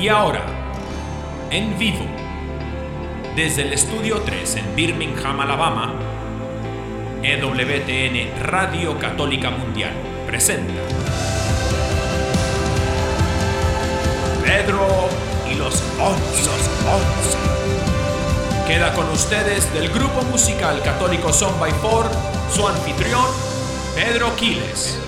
Y ahora, en vivo, desde el Estudio 3 en Birmingham, Alabama, EWTN Radio Católica Mundial presenta Pedro y los Once. Queda con ustedes del grupo musical católico Son by Four, su anfitrión, Pedro Quiles.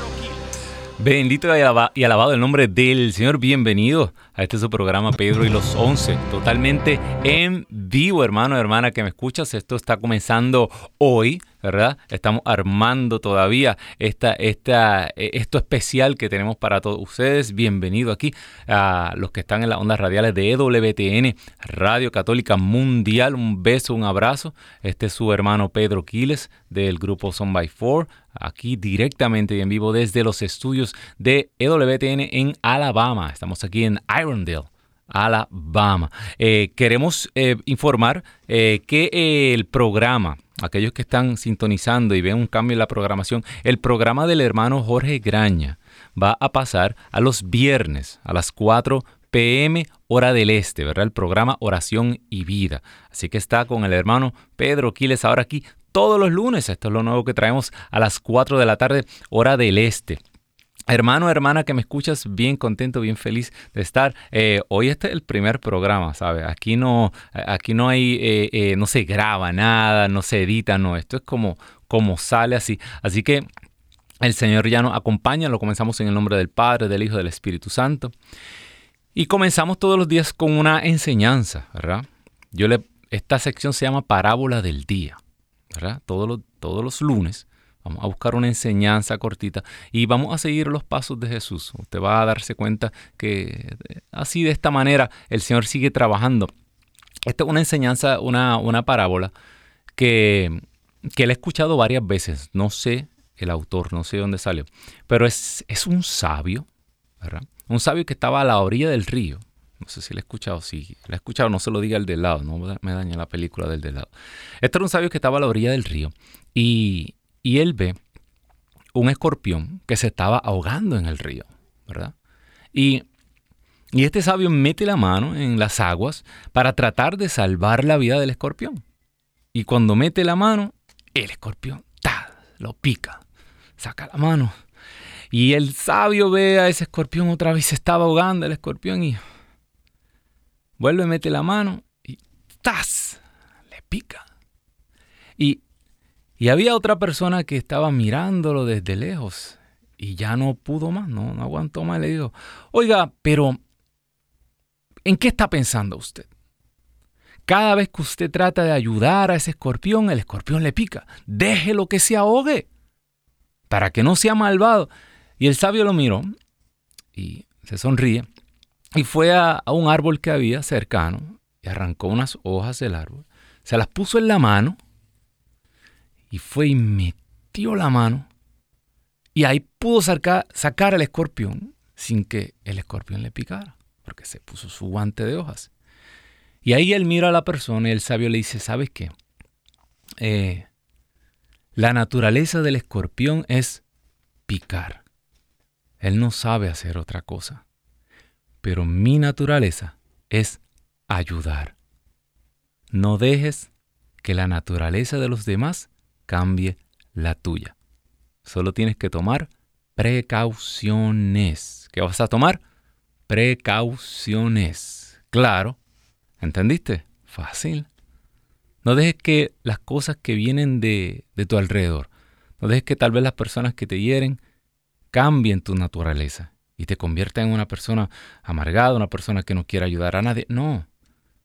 Bendito y alabado el nombre del Señor. Bienvenido a este su programa Pedro y los Once. Totalmente en vivo, hermano, hermana que me escuchas. Esto está comenzando hoy, ¿verdad? Estamos armando todavía esta, esta, eh, esto especial que tenemos para todos ustedes. Bienvenido aquí a los que están en las ondas radiales de EWTN, Radio Católica Mundial. Un beso, un abrazo. Este es su hermano Pedro Quiles del grupo Son by Four aquí directamente y en vivo desde los estudios de EWTN en Alabama. Estamos aquí en Irondale. Alabama. Eh, queremos eh, informar eh, que el programa, aquellos que están sintonizando y ven un cambio en la programación, el programa del hermano Jorge Graña va a pasar a los viernes a las 4 pm hora del este, ¿verdad? El programa Oración y Vida. Así que está con el hermano Pedro Quiles ahora aquí todos los lunes. Esto es lo nuevo que traemos a las 4 de la tarde, hora del este. Hermano, hermana que me escuchas, bien contento, bien feliz de estar. Eh, hoy este es el primer programa, ¿sabes? Aquí no, aquí no hay, eh, eh, no se graba nada, no se edita, no. Esto es como, como sale así. Así que el Señor ya nos acompaña. Lo comenzamos en el nombre del Padre, del Hijo, del Espíritu Santo. Y comenzamos todos los días con una enseñanza, ¿verdad? Yo esta sección se llama Parábola del Día. Todos los, todos los lunes vamos a buscar una enseñanza cortita y vamos a seguir los pasos de Jesús. Usted va a darse cuenta que eh, así de esta manera el Señor sigue trabajando. Esta es una enseñanza, una, una parábola que, que he escuchado varias veces. No sé el autor, no sé dónde salió, pero es, es un sabio, ¿verdad? Un sabio que estaba a la orilla del río no sé si lo he escuchado. Si lo he escuchado, no se lo diga el del lado. No me daña la película del del lado. Este era un sabio que estaba a la orilla del río. Y, él ve un escorpión que se estaba ahogando en el río. ¿Verdad? Y, y este sabio mete la mano en las aguas para tratar de salvar la vida del escorpión. Y cuando mete la mano, el escorpión ¡ta! lo pica. Saca la mano. Y el sabio ve a ese escorpión otra vez, se estaba ahogando el escorpión y vuelve, mete la mano y ¡tas! Le pica. Y, había otra persona que estaba mirándolo desde lejos y ya no pudo más, no, no aguantó más. Le dijo, oiga, pero ¿en qué está pensando usted? Cada vez que usted trata de ayudar a ese escorpión, el escorpión le pica. Déjelo que se ahogue para que no sea malvado. Y el sabio lo miró y se sonríe y fue a, un árbol que había cercano y arrancó unas hojas del árbol, se las puso en la mano y fue y metió la mano y ahí pudo sacar, al escorpión sin que el escorpión le picara, porque se puso su guante de hojas. Y ahí él mira a la persona y el sabio le dice, ¿sabes qué? Eh, la naturaleza del escorpión es picar. Él no sabe hacer otra cosa pero mi naturaleza es ayudar. No dejes que la naturaleza de los demás cambie la tuya. Solo tienes que tomar precauciones. ¿Qué vas a tomar? Precauciones. Claro. ¿Entendiste? Fácil. No dejes que las cosas que vienen de, de tu alrededor, no dejes que tal vez las personas que te hieren cambien tu naturaleza y te convierta en una persona amargada, una persona que no quiere ayudar a nadie. No,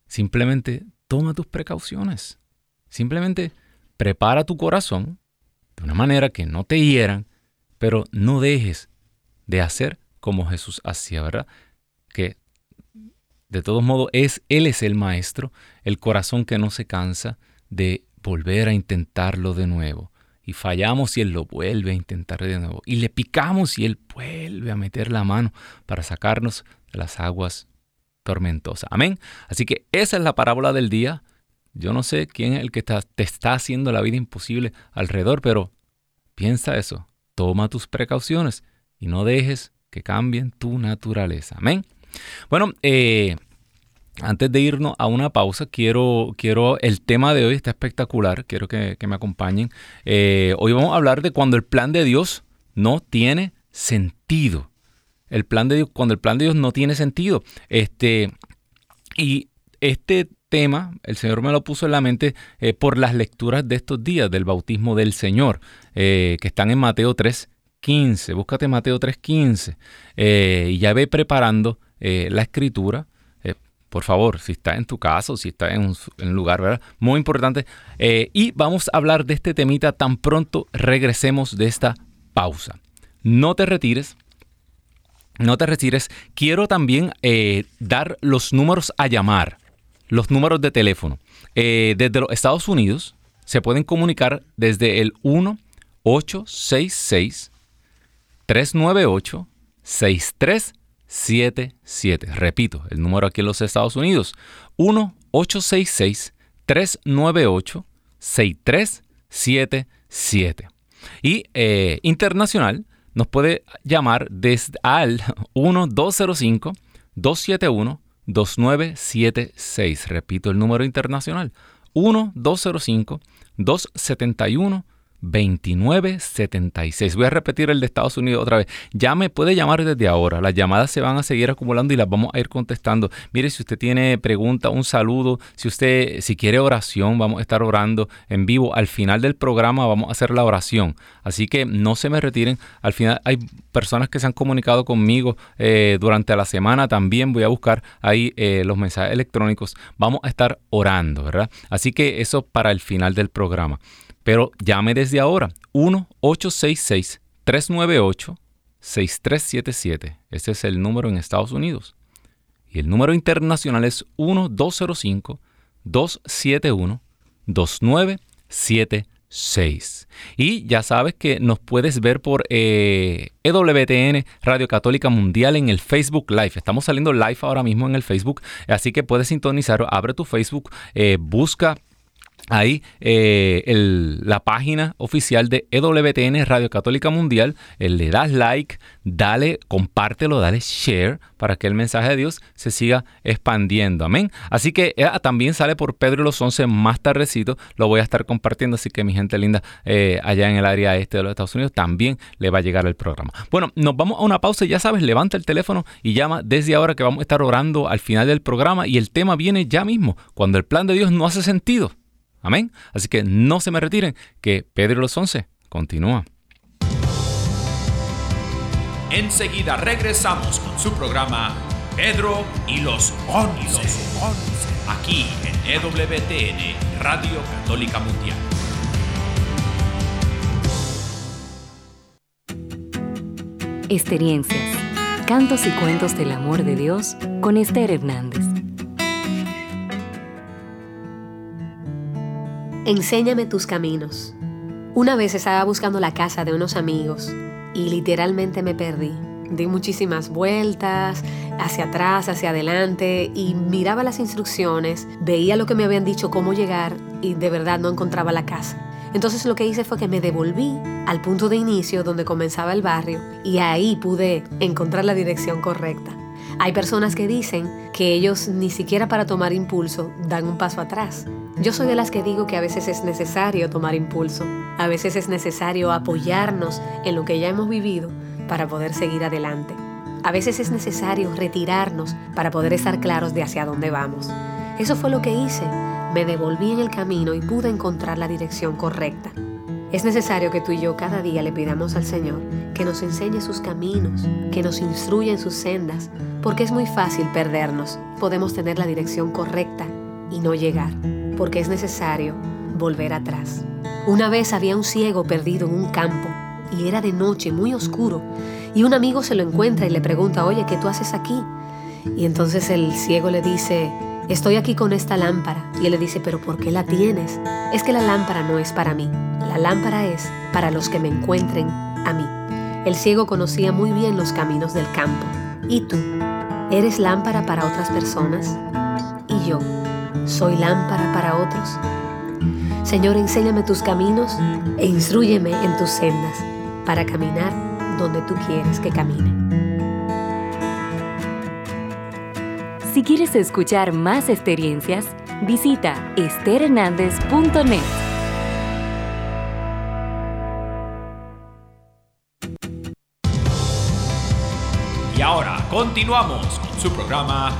simplemente toma tus precauciones. Simplemente prepara tu corazón de una manera que no te hieran, pero no dejes de hacer como Jesús hacía, ¿verdad? Que de todos modos es él es el maestro, el corazón que no se cansa de volver a intentarlo de nuevo y fallamos y Él lo vuelve a intentar de nuevo. Y le picamos y Él vuelve a meter la mano para sacarnos de las aguas tormentosas. Amén. Así que esa es la parábola del día. Yo no sé quién es el que te está haciendo la vida imposible alrededor, pero piensa eso. Toma tus precauciones y no dejes que cambien tu naturaleza. Amén. Bueno, eh, antes de irnos a una pausa, quiero, quiero, el tema de hoy está espectacular, quiero que, me acompañen. Eh, hoy vamos a hablar de cuando el plan de Dios no tiene sentido. El plan de Dios, cuando el plan de Dios no tiene sentido. Este, y este tema, el Señor me lo puso en la mente eh, por las lecturas de estos días del bautismo del Señor, eh, que están en Mateo 3.15. Búscate Mateo 3.15 y ya ve preparando la escritura por favor, si está en tu casa si está en un, lugar, ¿verdad? Muy importante. Eh, y vamos a hablar de este temita tan pronto regresemos de esta pausa. No te retires. No te retires. Quiero también eh, dar los números a llamar, los números de teléfono. Eh, desde los Estados Unidos se pueden comunicar desde el 1-866 398 63 77. Repito, el número aquí en los Estados Unidos, 1-866-398-6377. Y eh, internacional nos puede llamar desde al 1-205-271-2976. Repito, el número internacional, 1-205-271-2976. 2976. Voy a repetir el de Estados Unidos otra vez. Ya me puede llamar desde ahora. Las llamadas se van a seguir acumulando y las vamos a ir contestando. Mire, si usted tiene pregunta, un saludo, si usted si quiere oración, vamos a estar orando en vivo. Al final del programa vamos a hacer la oración. Así que no se me retiren. Al final hay personas que se han comunicado conmigo eh, durante la semana. También voy a buscar ahí eh, los mensajes electrónicos. Vamos a estar orando, ¿verdad? Así que eso para el final del programa. Pero llame desde ahora 1-866-398-6377. Ese es el número en Estados Unidos. Y el número internacional es 1-205-271-2976. Y ya sabes que nos puedes ver por EWTN eh, Radio Católica Mundial en el Facebook Live. Estamos saliendo live ahora mismo en el Facebook, así que puedes sintonizar, abre tu Facebook, eh, busca ahí eh, la página oficial de EWTN Radio Católica Mundial, eh, le das like, dale, compártelo, dale share para que el mensaje de Dios se siga expandiendo. Amén. Así que eh, también sale por Pedro los 11 más tardecito, lo voy a estar compartiendo, así que mi gente linda allá en el área este de los Estados Unidos también le va a llegar el programa. Bueno, nos vamos a una pausa, ya sabes, levanta el teléfono y llama desde ahora que vamos a estar orando al final del programa y el tema viene ya mismo, cuando el plan de Dios no hace sentido. Amén. Así que no se me retiren, que Pedro los Once continúa. Enseguida regresamos con su programa Pedro y los Once. Aquí en EWTN, Radio Católica Mundial. Experiencias, cantos y cuentos del amor de Dios con Esther Hernández. Enséñame tus caminos. Una vez estaba buscando la casa de unos amigos y literalmente me perdí. Di muchísimas vueltas, hacia atrás, hacia adelante, y miraba las instrucciones, veía lo que me habían dicho, cómo llegar, y de verdad no encontraba la casa. Entonces lo que hice fue que me devolví al punto de inicio donde comenzaba el barrio, y ahí pude encontrar la dirección correcta. Hay personas que dicen que ellos ni siquiera para tomar impulso dan un paso atrás. Yo soy de las que digo que a veces es necesario tomar impulso, a veces es necesario apoyarnos en lo que ya hemos vivido para poder seguir adelante. A veces es necesario retirarnos para poder estar claros de hacia dónde vamos. Eso fue lo que hice. Me devolví en el camino y pude encontrar la dirección correcta. Es necesario que tú y yo cada día le pidamos al Señor que nos enseñe sus caminos, que nos instruya en sus sendas, porque es muy fácil perdernos. Podemos tener la dirección correcta y no llegar, porque es necesario volver atrás. Una vez había un ciego perdido en un campo y era de noche, muy oscuro, y un amigo se lo encuentra y le pregunta, oye, ¿qué tú haces aquí? Y entonces el ciego le dice, estoy aquí con esta lámpara. Y él le dice, pero ¿por qué la tienes? Es que la lámpara no es para mí, la lámpara es para los que me encuentren a mí. El ciego conocía muy bien los caminos del campo. ¿Y tú? ¿Eres lámpara para otras personas? ¿Y yo? ¿Soy lámpara para otros? Señor, enséñame tus caminos e instruyeme en tus sendas para caminar donde tú quieres que camine. Si quieres escuchar más experiencias, visita estherhernandez.net. Y ahora continuamos con su programa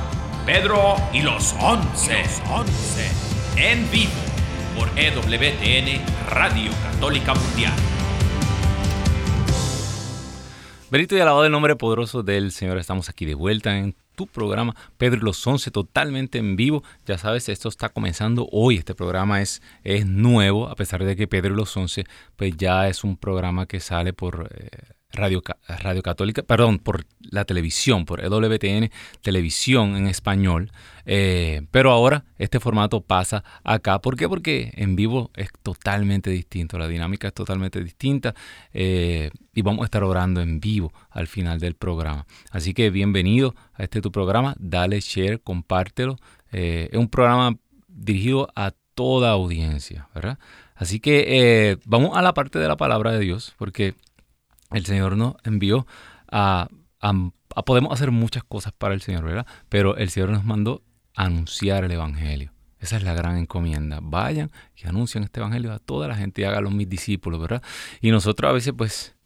Pedro y los Once. Once. En vivo por EWTN Radio Católica Mundial. Benito y alabado el nombre poderoso del Señor. Estamos aquí de vuelta en tu programa Pedro y los Once, totalmente en vivo. Ya sabes, esto está comenzando hoy. Este programa es, es nuevo, a pesar de que Pedro y los Once, pues ya es un programa que sale por eh, Radio, Radio Católica, perdón, por la televisión, por EWTN Televisión en español. Eh, pero ahora este formato pasa acá. ¿Por qué? Porque en vivo es totalmente distinto, la dinámica es totalmente distinta eh, y vamos a estar orando en vivo al final del programa. Así que bienvenido a este tu programa, dale share, compártelo. Eh, es un programa dirigido a toda audiencia, ¿verdad? Así que vamos a la parte de la palabra de Dios, porque el Señor nos envió a, Podemos hacer muchas cosas para el Señor, ¿verdad? Pero el Señor nos mandó a anunciar el Evangelio. Esa es la gran encomienda. Vayan y anuncien este Evangelio a toda la gente y háganlo mis discípulos, ¿verdad? Y nosotros a veces pues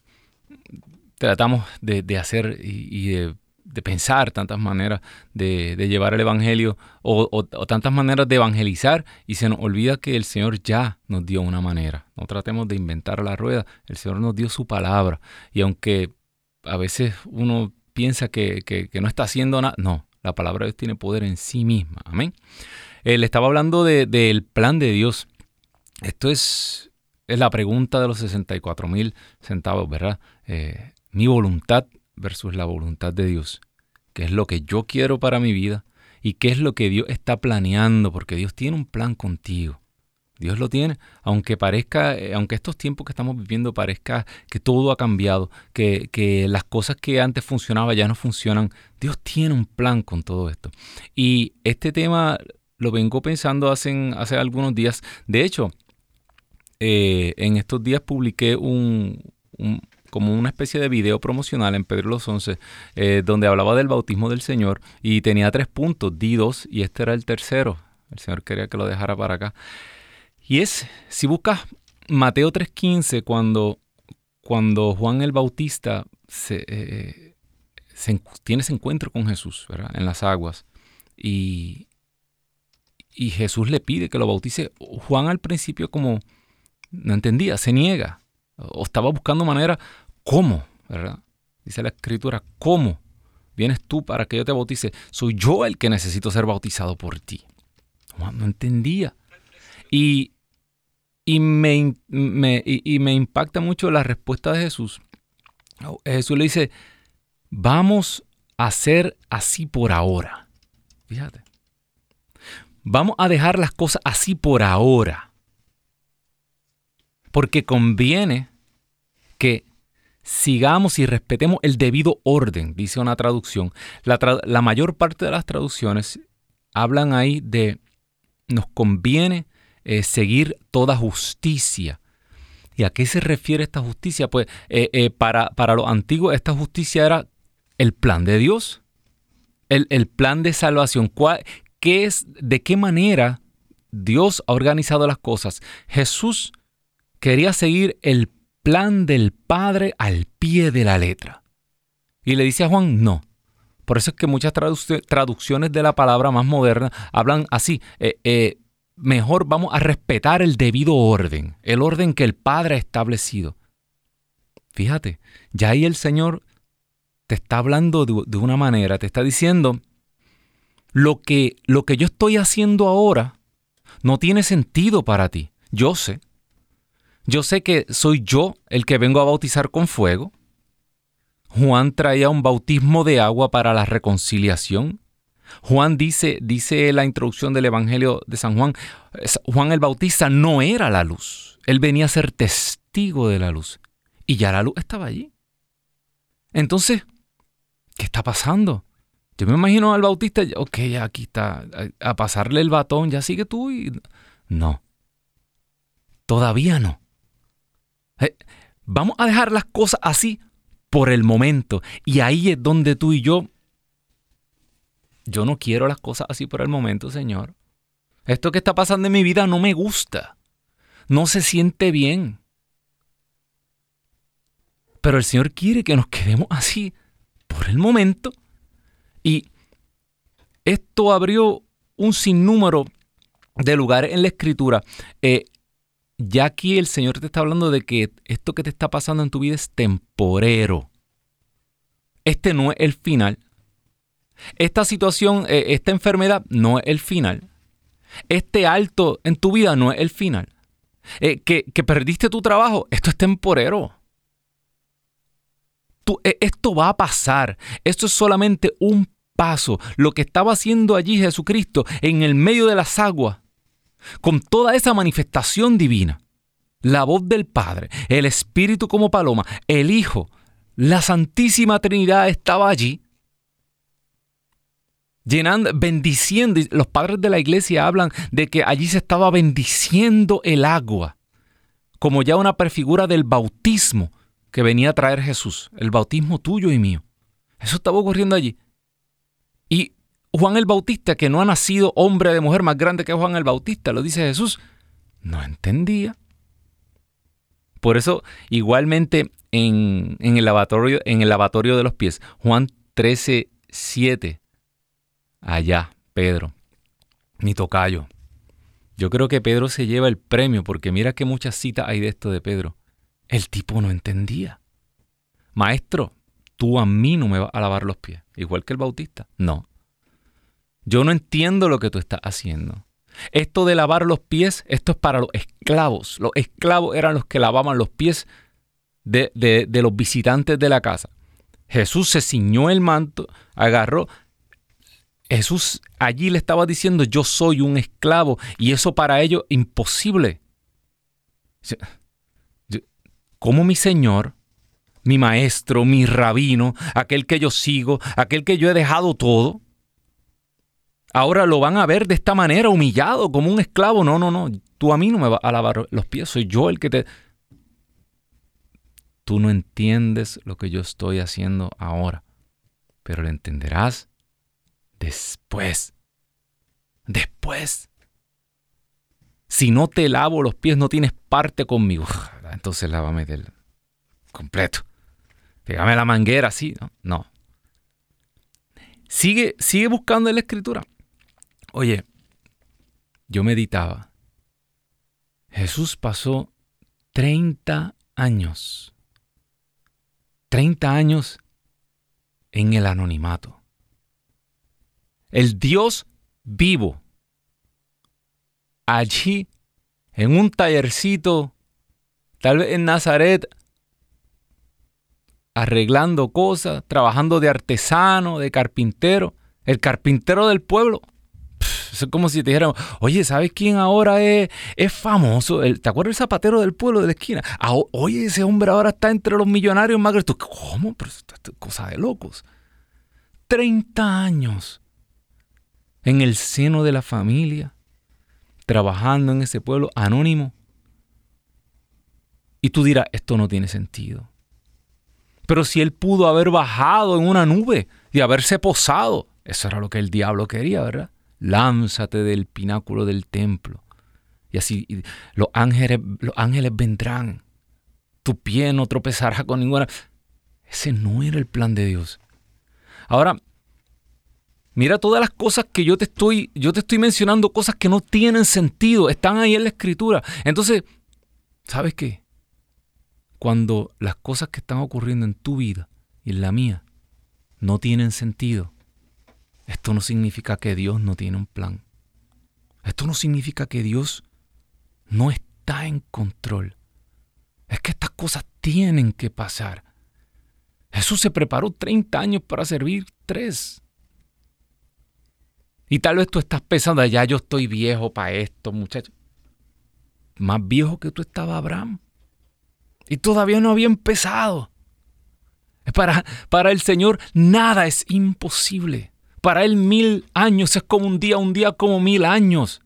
tratamos de, hacer y, de, pensar tantas maneras de, llevar el Evangelio o, o, tantas maneras de evangelizar y se nos olvida que el Señor ya nos dio una manera. No tratemos de inventar la rueda. El Señor nos dio su palabra. Y aunque a veces uno piensa que, no está haciendo nada, no, la palabra de Dios tiene poder en sí misma. Amén. Él estaba hablando del plan de Dios. Esto es, es la pregunta de los 64 mil centavos, ¿verdad? Eh, mi voluntad versus la voluntad de Dios. ¿Qué es lo que yo quiero para mi vida? ¿Y qué es lo que Dios está planeando? Porque Dios tiene un plan contigo. Dios lo tiene, aunque parezca, eh, aunque estos tiempos que estamos viviendo parezca que todo ha cambiado, que, que, las cosas que antes funcionaban ya no funcionan, Dios tiene un plan con todo esto. Y este tema lo vengo pensando hace, hace algunos días. De hecho, eh, en estos días publiqué un, como una especie de video promocional en Pedro los Once, eh, donde hablaba del bautismo del Señor y tenía tres puntos, di dos, y este era el tercero. El Señor quería que lo dejara para acá. Y es, si buscas Mateo 3.15, cuando, cuando Juan el Bautista se, eh, tiene ese encuentro con Jesús en las aguas y, y Jesús le pide que lo bautice, Juan al principio como no entendía, se niega o estaba buscando manera, ¿cómo? ¿verdad? Dice la escritura, ¿cómo? Vienes tú para que yo te bautice. Soy yo el que necesito ser bautizado por ti. No entendía. Y y me, y, me impacta mucho la respuesta de Jesús. Jesús le dice, vamos a hacer así por ahora. Fíjate. Vamos a dejar las cosas así por ahora. Porque conviene que sigamos y respetemos el debido orden, dice una traducción. La, mayor parte de las traducciones hablan ahí de nos conviene eh, seguir toda justicia. ¿Y a qué se refiere esta justicia? Pues eh, eh, para, para los antiguos esta justicia era el plan de Dios, el, plan de salvación. qué es, ¿De qué manera Dios ha organizado las cosas? Jesús quería seguir el plan del Padre al pie de la letra. Y le dice a Juan, no. Por eso es que muchas traducciones de la palabra más moderna hablan así mejor vamos a respetar el debido orden, el orden que el Padre ha establecido. Fíjate, ya ahí el Señor te está hablando de, una manera, te está diciendo, lo que, lo que yo estoy haciendo ahora no tiene sentido para ti. Yo sé. Yo sé que soy yo el que vengo a bautizar con fuego. Juan traía un bautismo de agua para la reconciliación. Juan dice, dice la introducción del Evangelio de San Juan, Juan el Bautista no era la luz, él venía a ser testigo de la luz y ya la luz estaba allí. Entonces, ¿qué está pasando? Yo me imagino al Bautista, ok, ya aquí está, a pasarle el batón, ya sigue tú y... No, todavía no. Vamos a dejar las cosas así por el momento y ahí es donde tú y yo yo no quiero las cosas así por el momento, Señor. Esto que está pasando en mi vida no me gusta. No se siente bien. Pero el Señor quiere que nos quedemos así por el momento. Y esto abrió un sinnúmero de lugares en la escritura. Eh, ya aquí el Señor te está hablando de que esto que te está pasando en tu vida es temporero. Este no es el final. Esta situación, eh, esta enfermedad no es el final. Este alto en tu vida no es el final. Eh, que, que, perdiste tu trabajo, esto es temporero. esto va a pasar. Esto es solamente un paso. Lo que estaba haciendo allí Jesucristo en el medio de las aguas con toda esa manifestación divina, la voz del Padre, el Espíritu como paloma, el Hijo, la Santísima Trinidad estaba allí, llenando, bendiciendo. Los padres de la iglesia hablan de que allí se estaba bendiciendo el agua, como ya una prefigura del bautismo que venía a traer Jesús, el bautismo tuyo y mío. Eso estaba ocurriendo allí. Juan el Bautista, que no ha nacido hombre de mujer más grande que Juan el Bautista, lo dice Jesús, no entendía. Por eso, igualmente en, el, lavatorio, en el lavatorio de los pies, Juan 13, 7, allá, Pedro, mi tocayo. Yo creo que Pedro se lleva el premio porque mira que muchas citas hay de esto de Pedro. El tipo no entendía. Maestro, tú a mí no me vas a lavar los pies, igual que el Bautista. No, yo no entiendo lo que tú estás haciendo. Esto de lavar los pies, esto es para los esclavos. Los esclavos eran los que lavaban los pies de, de, los visitantes de la casa. Jesús se ciñó el manto, agarró. Jesús allí le estaba diciendo, yo soy un esclavo y eso para ellos imposible. ¿Cómo mi Señor, mi Maestro, mi Rabino, aquel que yo sigo, aquel que yo he dejado todo, Ahora lo van a ver de esta manera, humillado, como un esclavo. No, no, no. Tú a mí no me vas a lavar los pies. Soy yo el que te... Tú no entiendes lo que yo estoy haciendo ahora, pero lo entenderás después. Después. Si no te lavo los pies, no tienes parte conmigo. Entonces lávame del completo. Pégame la manguera, sí. No. no. Sigue, sigue buscando en la escritura. Oye, yo meditaba. Jesús pasó 30 años. 30 años en el anonimato. El Dios vivo. Allí, en un tallercito, tal vez en Nazaret, arreglando cosas, trabajando de artesano, de carpintero, el carpintero del pueblo. Es como si te dijeran, oye, ¿sabes quién ahora es, es famoso? ¿Te acuerdas el zapatero del pueblo de la esquina? Ah, oye, ese hombre ahora está entre los millonarios más grandes. ¿Cómo? Cosa de locos. 30 años en el seno de la familia, trabajando en ese pueblo anónimo. Y tú dirás, esto no tiene sentido. Pero si él pudo haber bajado en una nube y haberse posado, eso era lo que el diablo quería, ¿verdad? Lánzate del pináculo del templo. Y así los ángeles, los ángeles vendrán. Tu pie no tropezará con ninguna. Ese no era el plan de Dios. Ahora, mira todas las cosas que yo te estoy, yo te estoy mencionando, cosas que no tienen sentido, están ahí en la escritura. Entonces, ¿sabes qué? Cuando las cosas que están ocurriendo en tu vida y en la mía no tienen sentido, esto no significa que Dios no tiene un plan. Esto no significa que Dios no está en control. Es que estas cosas tienen que pasar. Jesús se preparó 30 años para servir tres. Y tal vez tú estás pensando, ya yo estoy viejo para esto, muchacho. Más viejo que tú estaba Abraham. Y todavía no había empezado. Para, para el Señor nada es imposible. Para Él mil años es como un día, un día como mil años.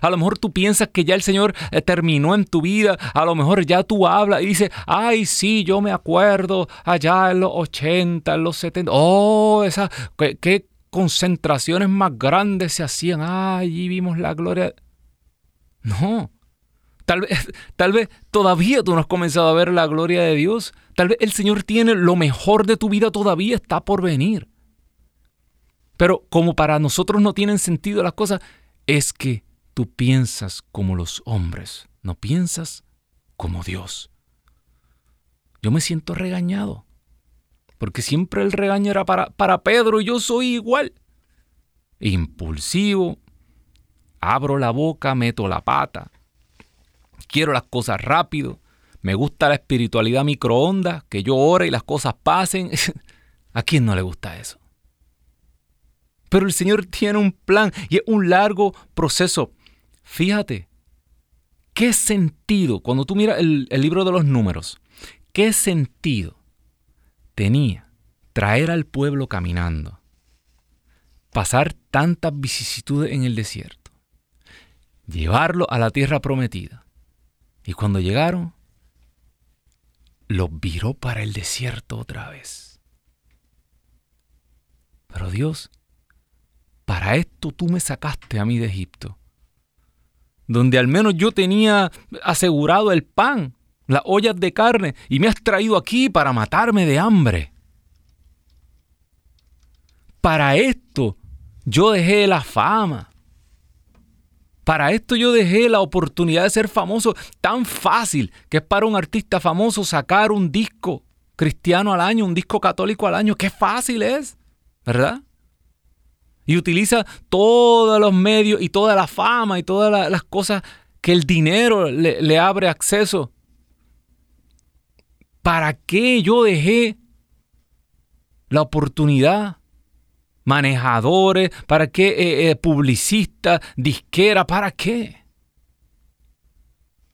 A lo mejor tú piensas que ya el Señor eh, terminó en tu vida. A lo mejor ya tú hablas y dices, ay, sí, yo me acuerdo allá en los 80, en los 70. Oh, esa, qué, concentraciones más grandes se hacían. Ah, allí vimos la gloria. No. Tal vez, tal vez todavía tú no has comenzado a ver la gloria de Dios. Tal vez el Señor tiene lo mejor de tu vida todavía está por venir. Pero como para nosotros no tienen sentido las cosas, es que tú piensas como los hombres, no piensas como Dios. Yo me siento regañado, porque siempre el regaño era para, para Pedro y yo soy igual. Impulsivo, abro la boca, meto la pata, quiero las cosas rápido, me gusta la espiritualidad microondas, que yo ore y las cosas pasen. ¿A quién no le gusta eso? Pero el Señor tiene un plan y es un largo proceso. Fíjate, ¿qué sentido, cuando tú miras el, el libro de los números, qué sentido tenía traer al pueblo caminando, pasar tantas vicisitudes en el desierto, llevarlo a la tierra prometida? Y cuando llegaron, los viró para el desierto otra vez. Pero Dios para esto tú me sacaste a mí de Egipto, donde al menos yo tenía asegurado el pan, las ollas de carne, y me has traído aquí para matarme de hambre. Para esto yo dejé la fama. Para esto yo dejé la oportunidad de ser famoso tan fácil que es para un artista famoso sacar un disco cristiano al año, un disco católico al año. Qué fácil es, ¿verdad? Y utiliza todos los medios y toda la fama y todas las cosas que el dinero le, abre acceso. ¿Para qué yo dejé la oportunidad? Manejadores, ¿para qué eh, eh, publicistas, disquera? ¿Para qué?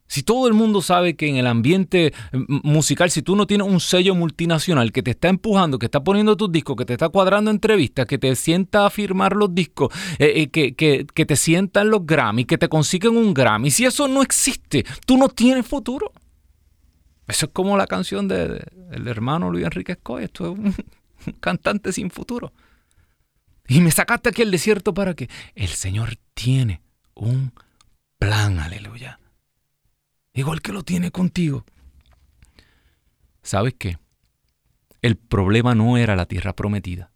Si todo el mundo sabe que en el ambiente mm, musical, si tú no tienes un sello multinacional que te está empujando, que está poniendo tus discos, que te está cuadrando entrevistas, que te sienta a firmar los discos, eh, eh, que, que, te sientan los Grammy, que te consiguen un Grammy, si eso no existe, tú no tienes futuro. Eso es como la canción del de, hermano Luis Enrique Escoy, esto es un, un cantante sin futuro. Y me sacaste aquí al desierto para que el Señor tiene un plan, aleluya igual que lo tiene contigo. ¿Sabes qué? El problema no era la tierra prometida.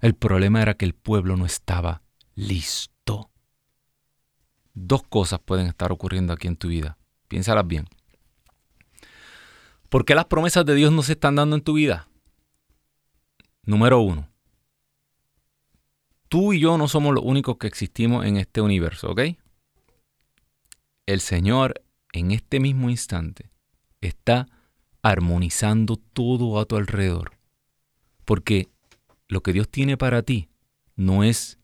El problema era que el pueblo no estaba listo. Dos cosas pueden estar ocurriendo aquí en tu vida. Piénsalas bien. ¿Por qué las promesas de Dios no se están dando en tu vida? Número uno. Tú y yo no somos los únicos que existimos en este universo, ¿ok? El Señor en este mismo instante está armonizando todo a tu alrededor. Porque lo que Dios tiene para ti no es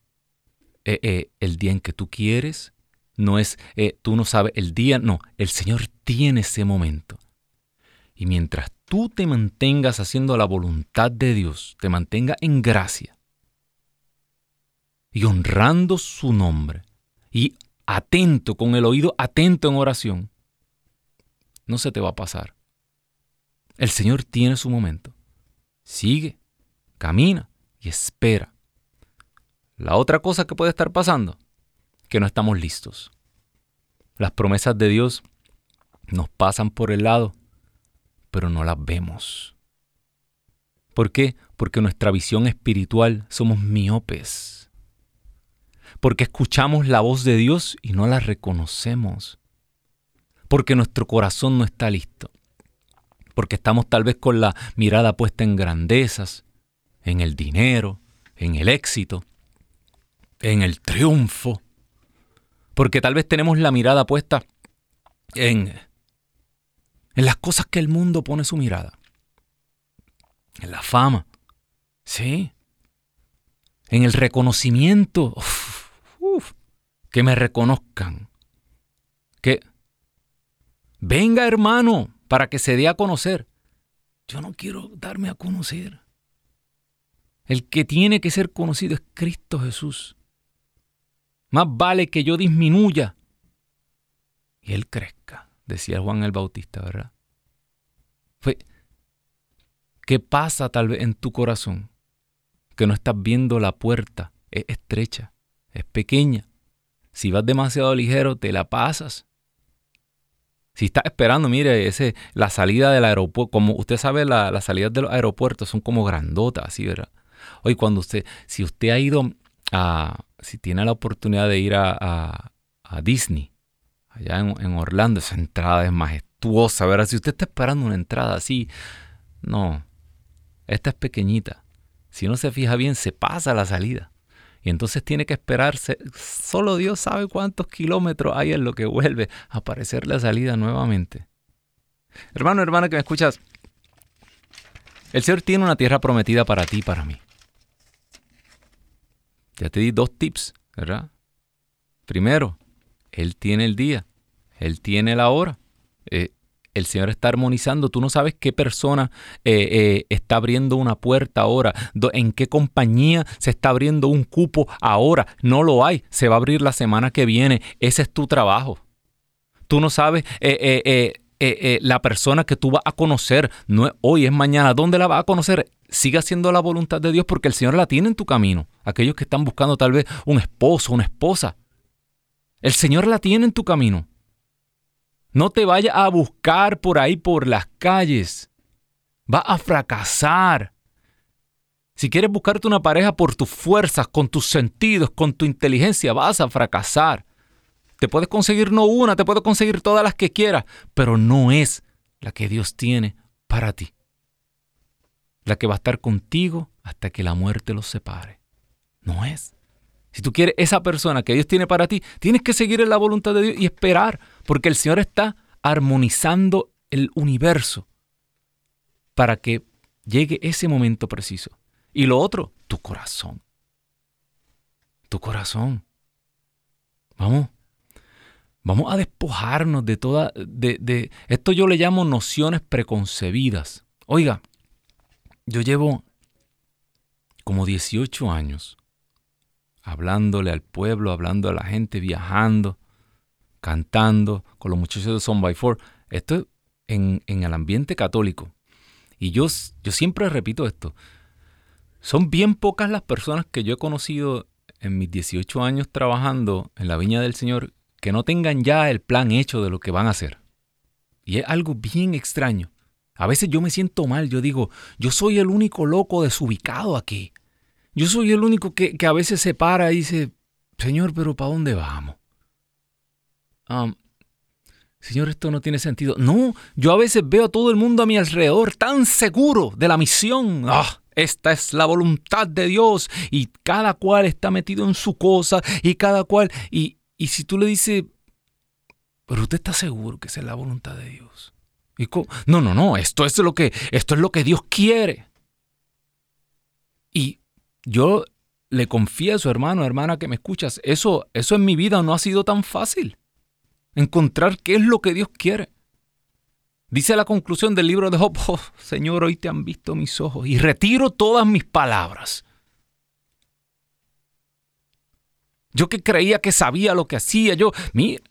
eh, eh, el día en que tú quieres, no es eh, tú no sabes el día, no, el Señor tiene ese momento. Y mientras tú te mantengas haciendo la voluntad de Dios, te mantenga en gracia y honrando su nombre y atento, con el oído atento en oración, no se te va a pasar. El Señor tiene su momento. Sigue, camina y espera. La otra cosa que puede estar pasando, que no estamos listos. Las promesas de Dios nos pasan por el lado, pero no las vemos. ¿Por qué? Porque nuestra visión espiritual somos miopes. Porque escuchamos la voz de Dios y no la reconocemos porque nuestro corazón no está listo, porque estamos tal vez con la mirada puesta en grandezas, en el dinero, en el éxito, en el triunfo, porque tal vez tenemos la mirada puesta en, en las cosas que el mundo pone su mirada, en la fama, sí, en el reconocimiento, que me reconozcan, que Venga hermano, para que se dé a conocer. Yo no quiero darme a conocer. El que tiene que ser conocido es Cristo Jesús. Más vale que yo disminuya y Él crezca, decía Juan el Bautista, ¿verdad? Fue, ¿Qué pasa tal vez en tu corazón? que no estás viendo la puerta. Es estrecha, es pequeña. Si vas demasiado ligero, te la pasas. Si estás esperando, mire, ese, la salida del aeropuerto, como usted sabe, las salidas de los aeropuertos son como grandotas, así, ¿verdad? Hoy cuando usted, si usted ha ido a, si tiene la oportunidad de ir a, Disney, allá en, Orlando, esa entrada es majestuosa, ¿verdad? Si usted está esperando una entrada así, no, esta es pequeñita. Si no se fija bien, se pasa la salida. Y entonces tiene que esperarse, solo Dios sabe cuántos kilómetros hay en lo que vuelve a aparecer la salida nuevamente. Hermano, hermana que me escuchas, el Señor tiene una tierra prometida para ti y para mí. Ya te di dos tips, ¿verdad? Primero, Él tiene el día, Él tiene la hora. Eh, el Señor está armonizando. Tú no sabes qué persona eh, eh, está abriendo una puerta ahora, en qué compañía se está abriendo un cupo ahora. No lo hay, se va a abrir la semana que viene. Ese es tu trabajo. Tú no sabes eh, la persona que tú vas a conocer, no es hoy, es mañana. ¿Dónde la vas a conocer? Siga haciendo la voluntad de Dios porque el Señor la tiene en tu camino. Aquellos que están buscando tal vez un esposo, una esposa. El Señor la tiene en tu camino. No te vayas a buscar por ahí por las calles. Va a fracasar. Si quieres buscarte una pareja por tus fuerzas, con tus sentidos, con tu inteligencia, vas a fracasar. Te puedes conseguir no una, te puedes conseguir todas las que quieras, pero no es la que Dios tiene para ti. La que va a estar contigo hasta que la muerte los separe. No es. Si tú quieres esa persona que Dios tiene para ti, tienes que seguir en la voluntad de Dios y esperar, porque el Señor está armonizando el universo para que llegue ese momento preciso. Y lo otro, tu corazón. Tu corazón. Vamos. Vamos a despojarnos de toda, de, de, esto yo le llamo nociones preconcebidas. Oiga, yo llevo como 18 años hablándole al pueblo, hablando a la gente, viajando, cantando con los muchachos de Son by Four. Esto en, en el ambiente católico. Y yo, yo siempre repito esto. Son bien pocas las personas que yo he conocido en mis 18 años trabajando en la Viña del Señor que no tengan ya el plan hecho de lo que van a hacer. Y es algo bien extraño. A veces yo me siento mal, yo digo, yo soy el único loco desubicado aquí. Yo soy el único que, a veces se para y dice, Señor, pero ¿para dónde vamos? Señor, esto no tiene sentido. No, yo a veces veo a todo el mundo a mi alrededor tan seguro de la misión. Ah, esta es la voluntad de Dios y cada cual está metido en su cosa y cada cual... Y, y si tú le dices, pero usted está seguro que esa es la voluntad de Dios. ¿Y no, no, no, esto es lo que, esto es lo que Dios quiere. Yo le confieso, hermano, hermana, que me escuchas, eso, eso en mi vida no ha sido tan fácil. Encontrar qué es lo que Dios quiere. Dice la conclusión del libro de Job, oh, Señor, hoy te han visto mis ojos y retiro todas mis palabras. Yo que creía que sabía lo que hacía, yo, mira,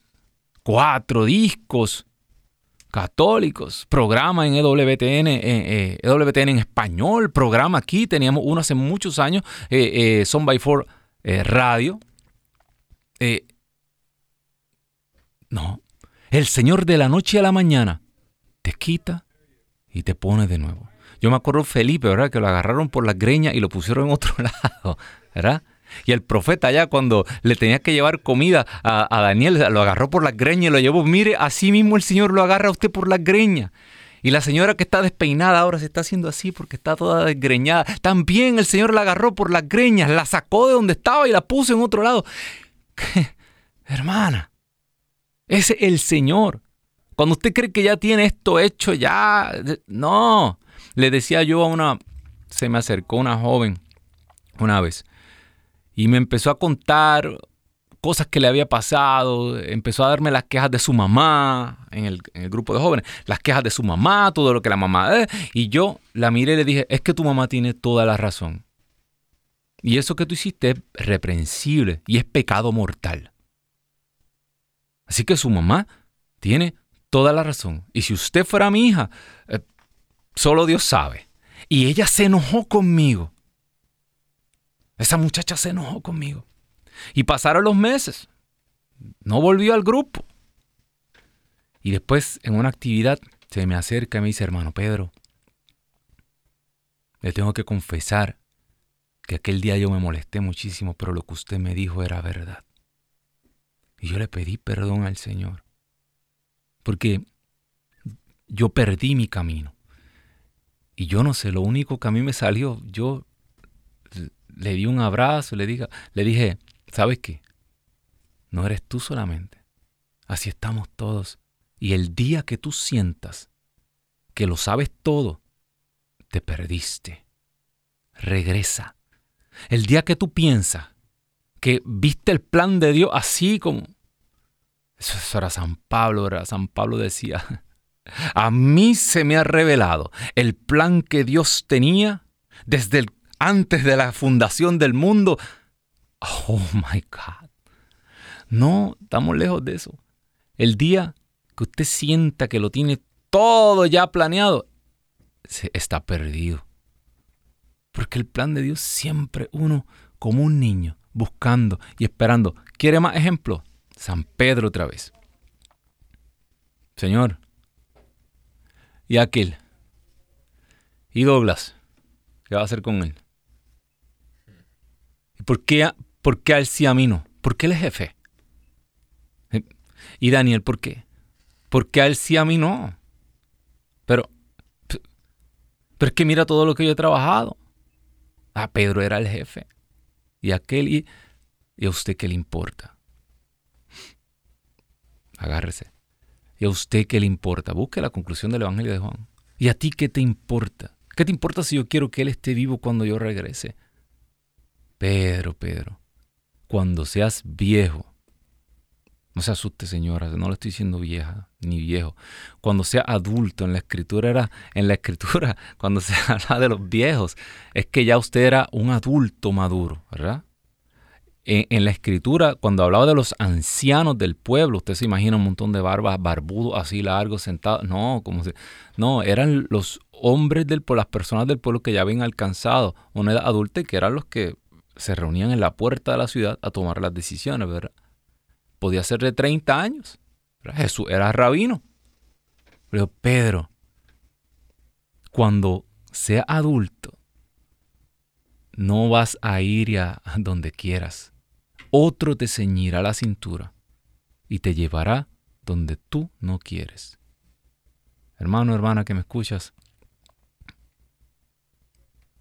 cuatro discos, católicos, programa en EWTN, eh, EWTN en español, programa aquí, teníamos uno hace muchos años, eh, eh, Son by Four Radio. no, el Señor de la noche a la mañana te quita y te pone de nuevo. Yo me acuerdo Felipe, ¿verdad? Que lo agarraron por la greña y lo pusieron en otro lado, ¿verdad? Y el profeta ya cuando le tenía que llevar comida a, Daniel, lo agarró por las greñas y lo llevó. Mire, así mismo el Señor lo agarra a usted por las greñas. Y la señora que está despeinada ahora se está haciendo así porque está toda desgreñada. También el Señor la agarró por las greñas, la sacó de donde estaba y la puso en otro lado. Hermana, es el Señor. Cuando usted cree que ya tiene esto hecho, ya... No. Le decía yo a una... Se me acercó una joven una vez y me empezó a contar cosas que le había pasado, empezó a darme las quejas de su mamá en el, grupo de jóvenes, las quejas de su mamá, todo lo que la mamá... Eh, y yo la miré y le dije, es que tu mamá tiene toda la razón. Y eso que tú hiciste es reprensible y es pecado mortal. Así que su mamá tiene toda la razón. Y si usted fuera mi hija, eh, solo Dios sabe. Y ella se enojó conmigo. Esa muchacha se enojó conmigo. Y pasaron los meses. No volvió al grupo. Y después, en una actividad, se me acerca y me dice, hermano Pedro, le tengo que confesar que aquel día yo me molesté muchísimo, pero lo que usted me dijo era verdad. Y yo le pedí perdón al Señor. Porque yo perdí mi camino. Y yo no sé, lo único que a mí me salió, yo le di un abrazo, le, diga, le dije, ¿sabes qué? No eres tú solamente. Así estamos todos. Y el día que tú sientas que lo sabes todo, te perdiste. Regresa. El día que tú piensas que viste el plan de Dios así como... Eso era San Pablo, era San Pablo decía, a mí se me ha revelado el plan que Dios tenía desde el, antes de la fundación del mundo. Oh my God. No, estamos lejos de eso. El día que usted sienta que lo tiene todo ya planeado, está perdido. Porque el plan de Dios siempre uno como un niño buscando y esperando. ¿Quiere más ejemplos? San Pedro otra vez. Señor, y aquel. ¿Y Douglas? ¿Qué va a hacer con él? ¿Y por qué, por qué a él sí a mí no? ¿Por qué es jefe? ¿Y Daniel por qué? ¿Por qué a él sí a mí no? Pero, pero es que mira todo lo que yo he trabajado. Ah, Pedro era el jefe. Y aquel, y, y a usted qué le importa. Agárrese. ¿Y a usted qué le importa? Busque la conclusión del Evangelio de Juan. ¿Y a ti qué te importa? ¿Qué te importa si yo quiero que Él esté vivo cuando yo regrese? Pedro, Pedro, cuando seas viejo, no se asuste, señora, no le estoy diciendo vieja ni viejo. Cuando sea adulto, en la escritura era, en la escritura, cuando se habla de los viejos, es que ya usted era un adulto maduro, ¿verdad? En, la escritura, cuando hablaba de los ancianos del pueblo, usted se imagina un montón de barbas, barbudos, así largos, sentados. No, como se, no, eran los hombres del pueblo, las personas del pueblo que ya habían alcanzado una edad adulta y que eran los que se reunían en la puerta de la ciudad a tomar las decisiones, ¿verdad? Podía ser de 30 años. Jesús era rabino. Pero Pedro, cuando sea adulto, no vas a ir a donde quieras otro te ceñirá la cintura y te llevará donde tú no quieres. Hermano, hermana que me escuchas,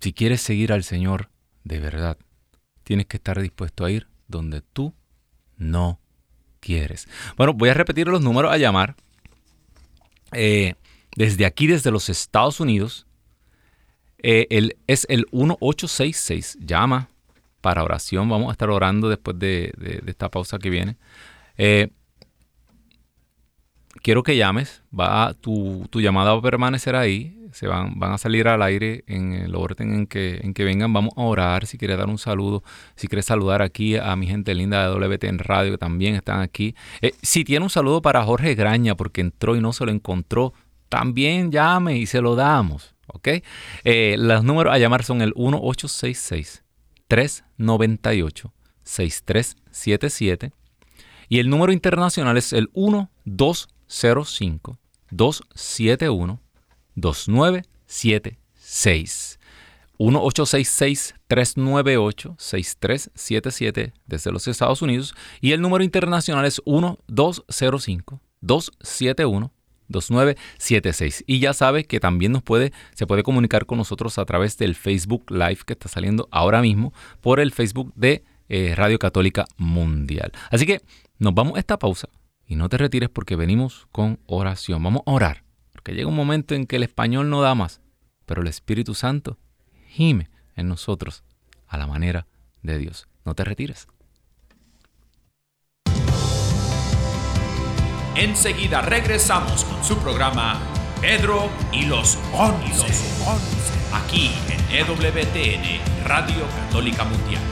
si quieres seguir al Señor de verdad, tienes que estar dispuesto a ir donde tú no quieres. Bueno, voy a repetir los números a llamar. Eh, desde aquí, desde los Estados Unidos, eh, es el 1866. Llama, para oración. Vamos a estar orando después de, esta pausa que viene. Eh, quiero que llames. Va, tu, llamada va a permanecer ahí. Se van, van a salir al aire en el orden en que, en que vengan. Vamos a orar. Si quieres dar un saludo, si quieres saludar aquí a mi gente linda de WT en radio que también están aquí. Eh, si tiene un saludo para Jorge Graña porque entró y no se lo encontró, también llame y se lo damos. ¿Ok? Eh, los números a llamar son el 1866 398 6377 y el número internacional es el 1205 271 2976. 1866-398-6377 desde los Estados Unidos y el número internacional es 1205-271 2976. Y ya sabe que también nos puede, se puede comunicar con nosotros a través del Facebook Live que está saliendo ahora mismo por el Facebook de eh, Radio Católica Mundial. Así que nos vamos a esta pausa y no te retires porque venimos con oración. Vamos a orar, porque llega un momento en que el español no da más, pero el Espíritu Santo gime en nosotros a la manera de Dios. No te retires. Enseguida regresamos con su programa Pedro y los Once. Aquí en EWTN, Radio Católica Mundial.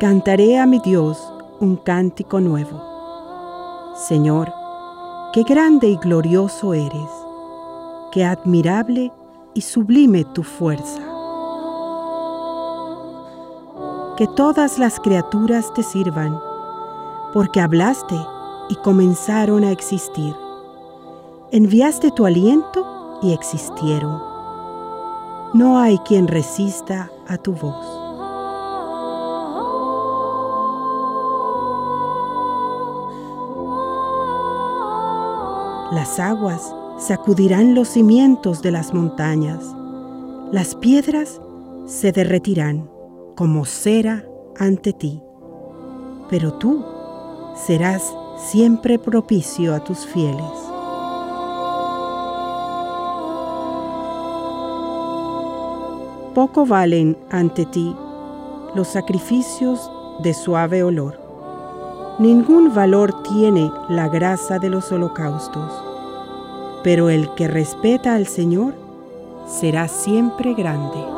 Cantaré a mi Dios un cántico nuevo. Señor, qué grande y glorioso eres, qué admirable y sublime tu fuerza. Que todas las criaturas te sirvan, porque hablaste y comenzaron a existir. Enviaste tu aliento y existieron. No hay quien resista a tu voz. Las aguas sacudirán los cimientos de las montañas. Las piedras se derretirán como cera ante ti. Pero tú serás siempre propicio a tus fieles. Poco valen ante ti los sacrificios de suave olor Ningún valor tiene la grasa de los holocaustos, pero el que respeta al Señor será siempre grande.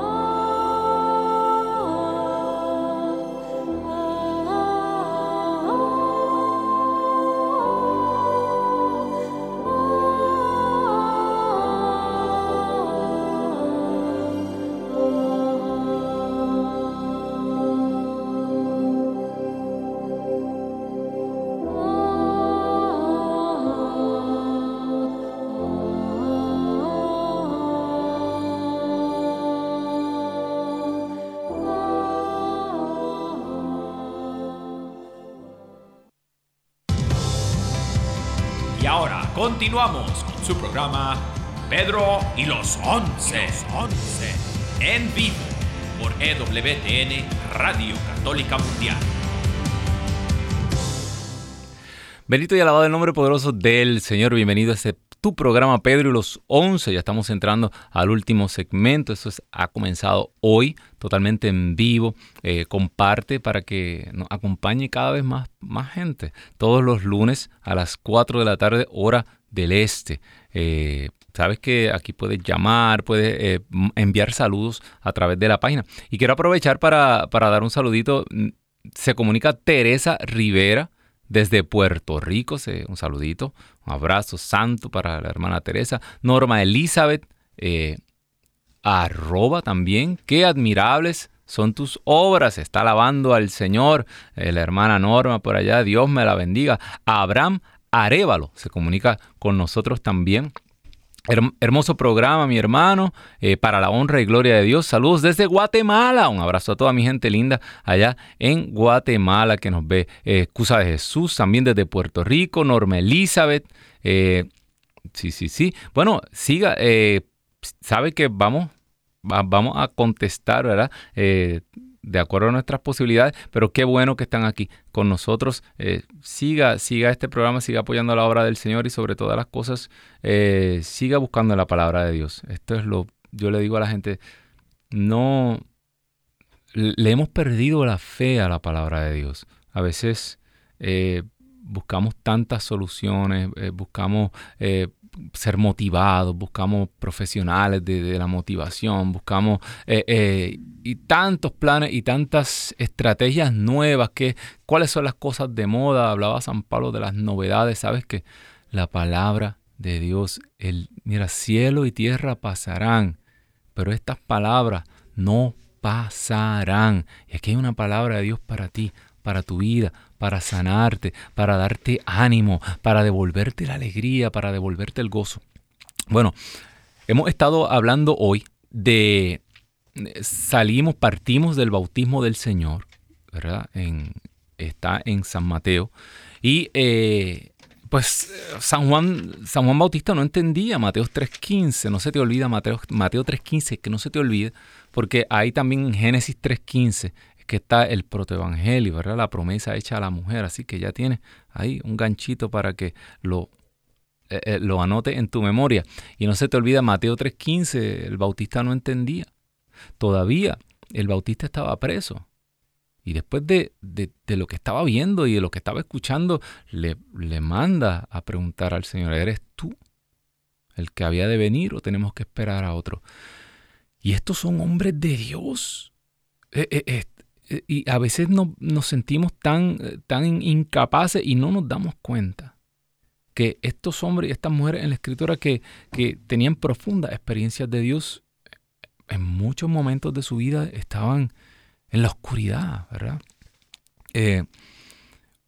Continuamos con su programa Pedro y los Once. Once. En vivo por EWTN Radio Católica Mundial. Bendito y alabado el nombre poderoso del Señor. Bienvenido a este tu programa Pedro y los Once. Ya estamos entrando al último segmento. Esto ha comenzado hoy totalmente en vivo. Eh, comparte para que nos acompañe cada vez más, más gente. Todos los lunes a las 4 de la tarde, hora del Este. Eh, sabes que aquí puedes llamar, puedes eh, enviar saludos a través de la página. Y quiero aprovechar para, dar un saludito. Se comunica Teresa Rivera desde Puerto Rico. un saludito, un abrazo santo para la hermana Teresa. Norma Elizabeth, eh, arroba también. Qué admirables son tus obras. Está alabando al Señor. la hermana Norma por allá. Dios me la bendiga. Abraham Arevalo se comunica con nosotros también. hermoso programa, mi hermano, eh, para la honra y gloria de Dios. Saludos desde Guatemala. Un abrazo a toda mi gente linda allá en Guatemala que nos ve. Eh, de Jesús, también desde Puerto Rico. Norma Elizabeth. Eh, sí, sí, sí. Bueno, siga. sabe que vamos, vamos a contestar, ¿verdad? De acuerdo a nuestras posibilidades, pero qué bueno que están aquí con nosotros. Eh, siga, siga este programa, siga apoyando la obra del Señor y sobre todas las cosas, eh, siga buscando la palabra de Dios. Esto es lo, yo le digo a la gente, no, le hemos perdido la fe a la palabra de Dios. A veces eh, buscamos tantas soluciones, buscamos ser motivados, buscamos profesionales de, la motivación, buscamos eh, eh, y tantos planes y tantas estrategias nuevas que cuáles son las cosas de moda. Hablaba San Pablo de las novedades, sabes que la palabra de Dios, el mira, cielo y tierra pasarán, pero estas palabras no pasarán. Y aquí hay una palabra de Dios para ti, para tu vida, para sanarte, para darte ánimo, para devolverte la alegría, para devolverte el gozo. Bueno, hemos estado hablando hoy de salimos, partimos del bautismo del Señor, ¿verdad? Está en San Mateo. Y eh, pues San Juan, San Juan Bautista no entendía Mateo 3.15, no se te olvida Mateo, Mateo 3.15, que no se te olvide, porque ahí también en Génesis 3.15 que está el protoevangelio, ¿verdad? La promesa hecha a la mujer. Así que ya tienes ahí un ganchito para que lo, eh, eh, lo anote en tu memoria. Y no se te olvida Mateo 3.15, el bautista no entendía. Todavía el bautista estaba preso. Y después de, lo que estaba viendo y de lo que estaba escuchando, le, le manda a preguntar al Señor, ¿eres tú el que había de venir o tenemos que esperar a otro? Y estos son hombres de Dios. Eh, y a veces no, nos sentimos tan, tan incapaces y no nos damos cuenta que estos hombres y estas mujeres en la escritura que, que tenían profundas experiencias de Dios, en muchos momentos de su vida estaban en la oscuridad, ¿verdad? Eh,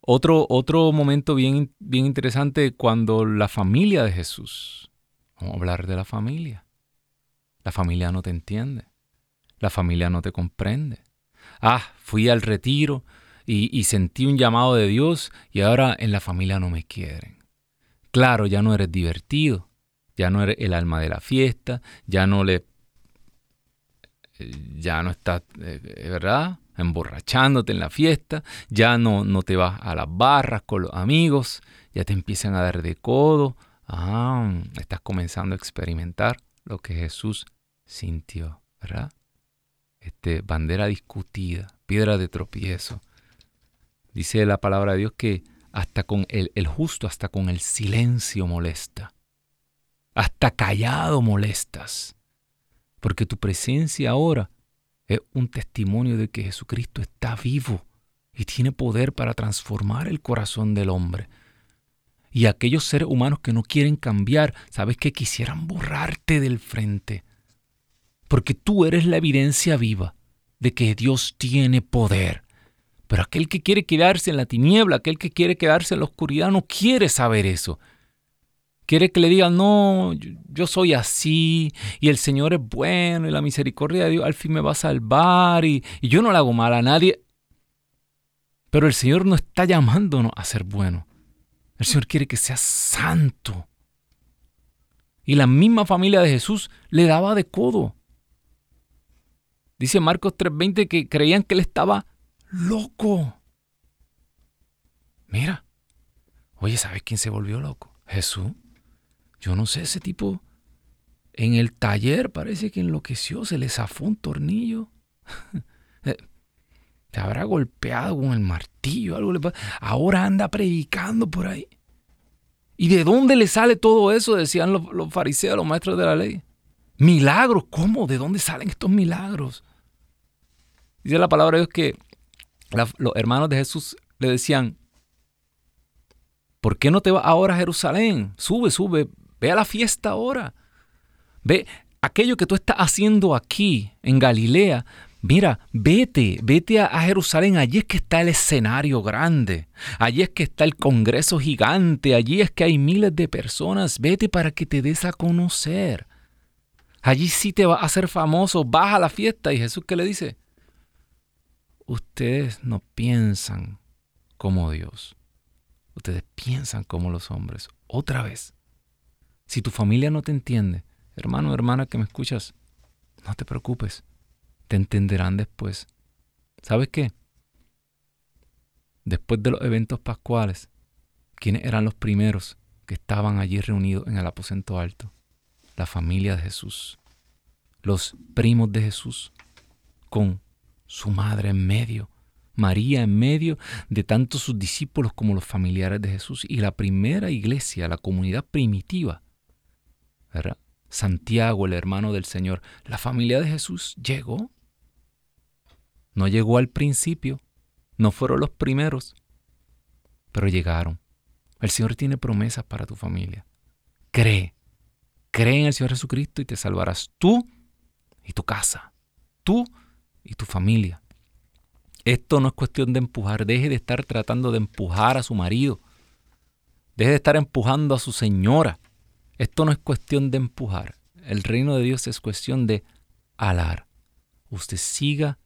otro, otro momento bien, bien interesante cuando la familia de Jesús, vamos a hablar de la familia, la familia no te entiende, la familia no te comprende, ah, fui al retiro y, sentí un llamado de Dios y ahora en la familia no me quieren. Claro, ya no eres divertido, ya no eres el alma de la fiesta, ya no le ya no estás, eh, ¿verdad? Emborrachándote en la fiesta, ya no, no te vas a las barras con los amigos, ya te empiezan a dar de codo. Ah, estás comenzando a experimentar lo que Jesús sintió, ¿verdad? Este, bandera discutida, piedra de tropiezo. Dice la palabra de Dios que hasta con el, el justo, hasta con el silencio molesta. Hasta callado molestas. Porque tu presencia ahora es un testimonio de que Jesucristo está vivo y tiene poder para transformar el corazón del hombre. Y aquellos seres humanos que no quieren cambiar, sabes que quisieran borrarte del frente porque tú eres la evidencia viva de que Dios tiene poder. Pero aquel que quiere quedarse en la tiniebla, aquel que quiere quedarse en la oscuridad, no quiere saber eso. Quiere que le digan, no, yo soy así, y el Señor es bueno, y la misericordia de Dios al fin me va a salvar, y, yo no le hago mal a nadie. Pero el Señor no está llamándonos a ser buenos. El Señor quiere que seas santo. Y la misma familia de Jesús le daba de codo. Dice Marcos 3:20 que creían que él estaba loco. Mira, oye, ¿sabes quién se volvió loco? Jesús. Yo no sé, ese tipo en el taller parece que enloqueció, se le zafó un tornillo. Eh, te habrá golpeado con el martillo, algo le Ahora anda predicando por ahí. ¿Y de dónde le sale todo eso? Decían los, los fariseos, los maestros de la ley. Milagros, ¿cómo? ¿De dónde salen estos milagros? Dice la palabra de Dios que los hermanos de Jesús le decían, ¿por qué no te vas ahora a Jerusalén? Sube, sube, ve a la fiesta ahora. Ve aquello que tú estás haciendo aquí en Galilea. Mira, vete, vete a, Jerusalén, allí es que está el escenario grande, allí es que está el congreso gigante, allí es que hay miles de personas, vete para que te des a conocer. Allí sí te vas a hacer famoso, vas a la fiesta y Jesús qué le dice, ustedes no piensan como Dios. Ustedes piensan como los hombres. Otra vez, si tu familia no te entiende, hermano hermana que me escuchas, no te preocupes. Te entenderán después. ¿Sabes qué? Después de los eventos pascuales, ¿quiénes eran los primeros que estaban allí reunidos en el aposento alto? La familia de Jesús. Los primos de Jesús con su madre en medio, María en medio de tanto sus discípulos como los familiares de Jesús y la primera iglesia, la comunidad primitiva, Santiago, el hermano del Señor, la familia de Jesús llegó. No llegó al principio, no fueron los primeros, pero llegaron. El Señor tiene promesas para tu familia. Cree, cree en el Señor Jesucristo y te salvarás tú y tu casa. Tú y tu familia. Esto no es cuestión de empujar. Deje de estar tratando de empujar a su marido. Deje de estar empujando a su señora. Esto no es cuestión de empujar. El reino de Dios es cuestión de alar. Usted siga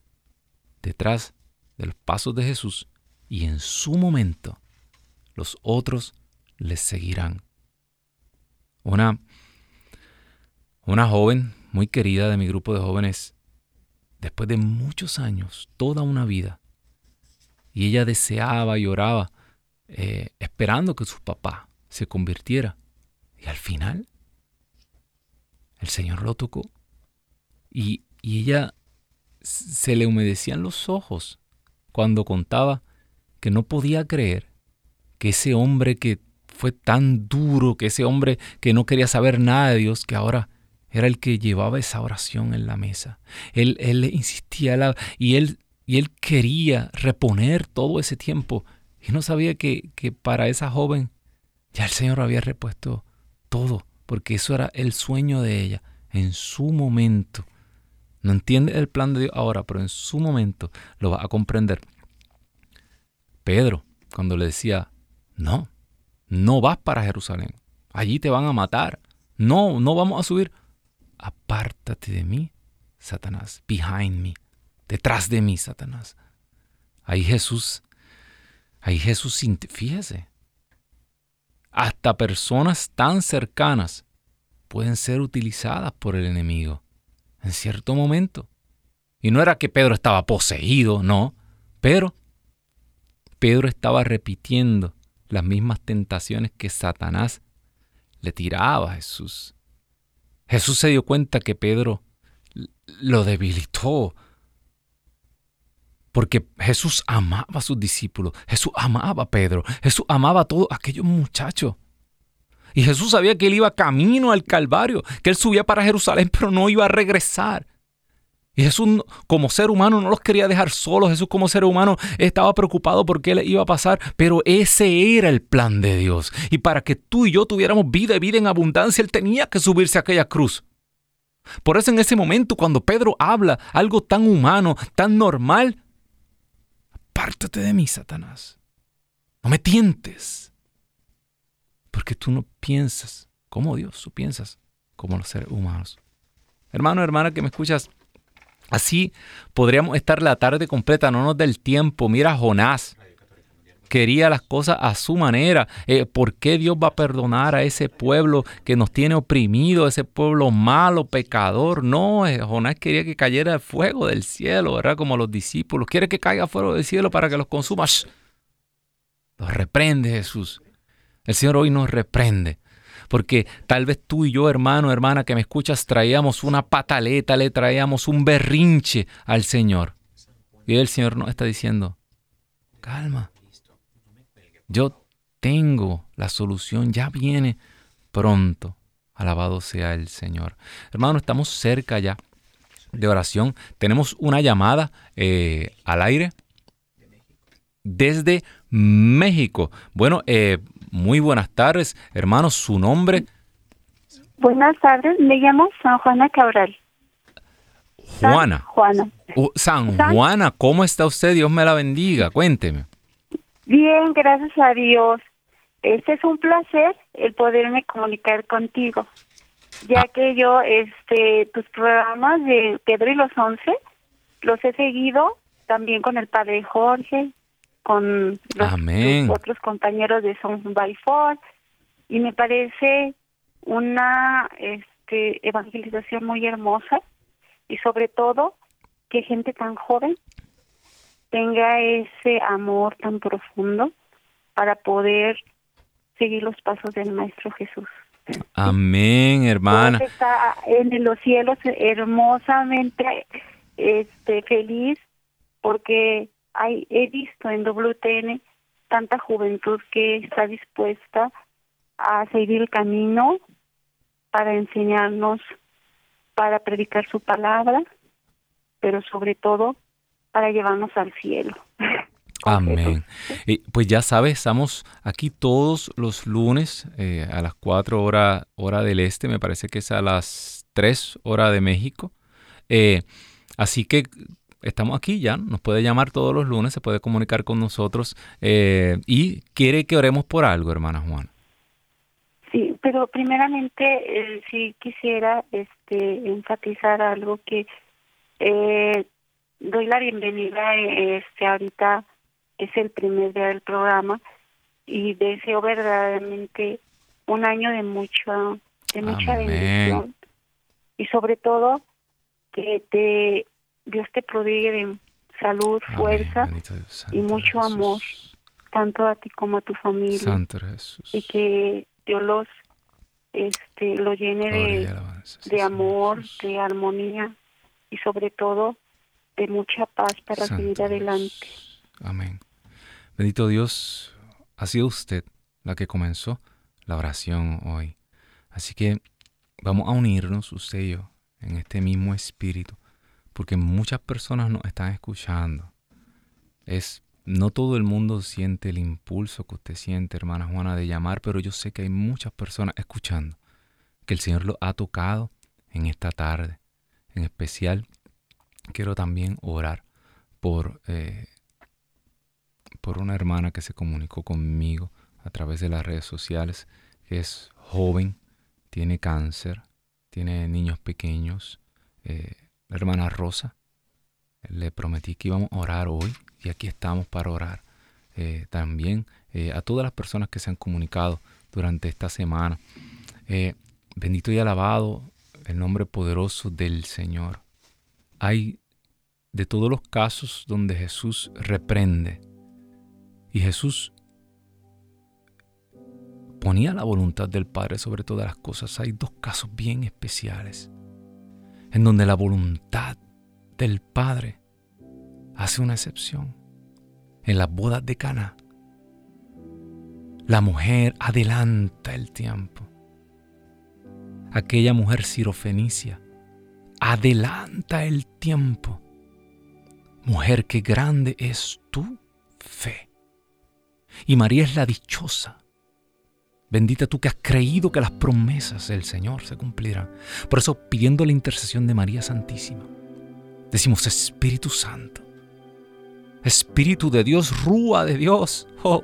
detrás de los pasos de Jesús y en su momento los otros les seguirán. Una, una joven muy querida de mi grupo de jóvenes después de muchos años, toda una vida. Y ella deseaba y oraba, eh, esperando que su papá se convirtiera. Y al final, el Señor lo tocó. Y, y ella se le humedecían los ojos cuando contaba que no podía creer que ese hombre que fue tan duro, que ese hombre que no quería saber nada de Dios, que ahora era el que llevaba esa oración en la mesa. Él, él insistía y, él, y él quería reponer todo ese tiempo. Y no sabía que, que para esa joven ya el Señor había repuesto todo, porque eso era el sueño de ella en su momento. No entiende el plan de Dios ahora, pero en su momento lo va a comprender. Pedro, cuando le decía, no, no vas para Jerusalén, allí te van a matar, no, no vamos a subir, apártate de mí, Satanás, behind me, detrás de mí, Satanás. Ahí Jesús, ahí Jesús, fíjese, hasta personas tan cercanas pueden ser utilizadas por el enemigo en cierto momento. Y no era que Pedro estaba poseído, no, pero Pedro estaba repitiendo las mismas tentaciones que Satanás le tiraba a Jesús. Jesús se dio cuenta que Pedro lo debilitó. Porque Jesús amaba a sus discípulos, Jesús amaba a Pedro, Jesús amaba a todos aquellos muchachos. Y Jesús sabía que él iba camino al Calvario, que él subía para Jerusalén, pero no iba a regresar. Y Jesús como ser humano no los quería dejar solos. Jesús como ser humano estaba preocupado por qué le iba a pasar, pero ese era el plan de Dios. Y para que tú y yo tuviéramos vida y vida en abundancia, Él tenía que subirse a aquella cruz. Por eso en ese momento cuando Pedro habla algo tan humano, tan normal, apártate de mí, Satanás. No me tientes. Porque tú no piensas como Dios, tú piensas como los seres humanos. Hermano, hermana que me escuchas, así podríamos estar la tarde completa, no nos del tiempo. Mira Jonás. Quería las cosas a su manera. Eh, ¿Por qué Dios va a perdonar a ese pueblo que nos tiene oprimido, ese pueblo malo, pecador? No, eh, Jonás quería que cayera el fuego del cielo, ¿verdad? Como los discípulos. Quiere que caiga fuego del cielo para que los consuma. Los reprende Jesús. El Señor hoy nos reprende. Porque tal vez tú y yo, hermano, hermana, que me escuchas, traíamos una pataleta, le traíamos un berrinche al Señor. Y el Señor nos está diciendo, calma, yo tengo la solución, ya viene pronto. Alabado sea el Señor. Hermano, estamos cerca ya de oración. Tenemos una llamada eh, al aire desde México. Bueno, eh, muy buenas tardes, hermanos. ¿Su nombre? Buenas tardes, me llamo San Juana Cabral. Juana. Juana. San Juana, ¿cómo está usted? Dios me la bendiga. Cuénteme. Bien, gracias a Dios. Este es un placer el poderme comunicar contigo, ya ah. que yo, este, tus programas de Pedro y los Once, los he seguido también con el Padre Jorge, con los, otros compañeros de Son by Four y me parece una este, evangelización muy hermosa y sobre todo que gente tan joven tenga ese amor tan profundo para poder seguir los pasos del Maestro Jesús. Amén, hermana. está en los cielos hermosamente este feliz porque he visto en WTN tanta juventud que está dispuesta a seguir el camino para enseñarnos, para predicar su palabra, pero sobre todo para llevarnos al cielo. Amén. pues ya sabes, estamos aquí todos los lunes eh, a las 4 horas hora del este, me parece que es a las 3 horas de México. Eh, así que estamos aquí ya, nos puede llamar todos los lunes, se puede comunicar con nosotros eh, y quiere que oremos por algo, hermana Juan. Sí, pero primeramente eh, sí quisiera este, enfatizar algo que eh, doy la bienvenida este ahorita es el primer día del programa y deseo verdaderamente un año de mucho de mucha bendición y sobre todo que te Dios te prodigue de salud, fuerza y mucho amor, tanto a ti como a tu familia. Y que Dios los este, lo llene de, de amor, de armonía y sobre todo de mucha paz para seguir adelante. Amén. Bendito Dios, ha sido usted la que comenzó la oración hoy. Así que vamos a unirnos, usted y yo, en este mismo espíritu, porque muchas personas nos están escuchando. Es no todo el mundo siente el impulso que usted siente, hermana Juana, de llamar, pero yo sé que hay muchas personas escuchando, que el Señor lo ha tocado en esta tarde. En especial, quiero también orar por, eh, por una hermana que se comunicó conmigo a través de las redes sociales, es joven, tiene cáncer, tiene niños pequeños. Eh, la hermana Rosa, le prometí que íbamos a orar hoy y aquí estamos para orar. Eh, también eh, a todas las personas que se han comunicado durante esta semana. Eh, bendito y alabado el nombre poderoso del Señor. Hay de todos los casos donde Jesús reprende y Jesús ponía la voluntad del Padre sobre todas las cosas. Hay dos casos bien especiales en donde la voluntad del Padre hace una excepción. En las bodas de Cana, la mujer adelanta el tiempo. Aquella mujer sirofenicia adelanta el tiempo. Mujer, qué grande es tu fe. Y María es la dichosa. Bendita tú que has creído que las promesas del Señor se cumplirán. Por eso, pidiendo la intercesión de María Santísima, decimos Espíritu Santo, Espíritu de Dios, rúa de Dios, oh,